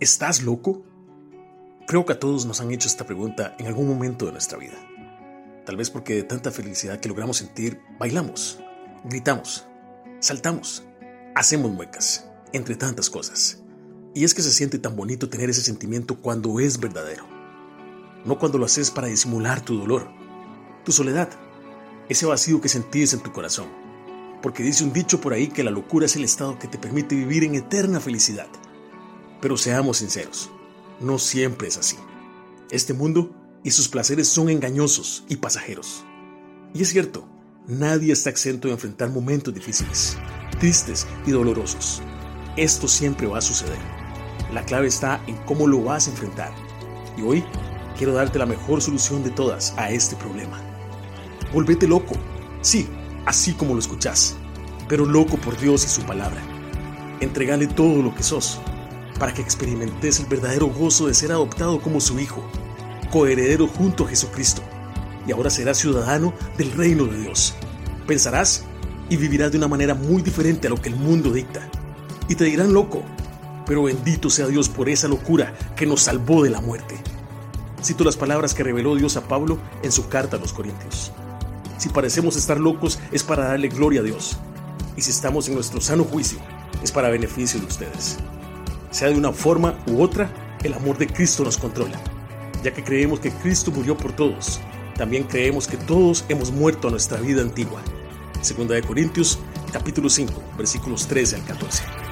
¿Estás loco? Creo que a todos nos han hecho esta pregunta en algún momento de nuestra vida. Tal vez porque de tanta felicidad que logramos sentir, bailamos, gritamos, saltamos, hacemos muecas, entre tantas cosas. Y es que se siente tan bonito tener ese sentimiento cuando es verdadero. No cuando lo haces para disimular tu dolor, tu soledad, ese vacío que sentís en tu corazón. Porque dice un dicho por ahí que la locura es el estado que te permite vivir en eterna felicidad. Pero seamos sinceros, no siempre es así. Este mundo y sus placeres son engañosos y pasajeros. Y es cierto, nadie está exento de enfrentar momentos difíciles, tristes y dolorosos. Esto siempre va a suceder. La clave está en cómo lo vas a enfrentar. Y hoy quiero darte la mejor solución de todas a este problema. Volvete loco. Sí, así como lo escuchás, pero loco por Dios y su palabra. Entregale todo lo que sos para que experimentes el verdadero gozo de ser adoptado como su hijo, coheredero junto a Jesucristo, y ahora serás ciudadano del reino de Dios. Pensarás y vivirás de una manera muy diferente a lo que el mundo dicta. Y te dirán loco, pero bendito sea Dios por esa locura que nos salvó de la muerte. Cito las palabras que reveló Dios a Pablo en su carta a los Corintios. Si parecemos estar locos es para darle gloria a Dios. Y si estamos en nuestro sano juicio es para beneficio de ustedes sea de una forma u otra, el amor de Cristo nos controla, ya que creemos que Cristo murió por todos. También creemos que todos hemos muerto a nuestra vida antigua. Segunda de Corintios, capítulo 5, versículos 13 al 14.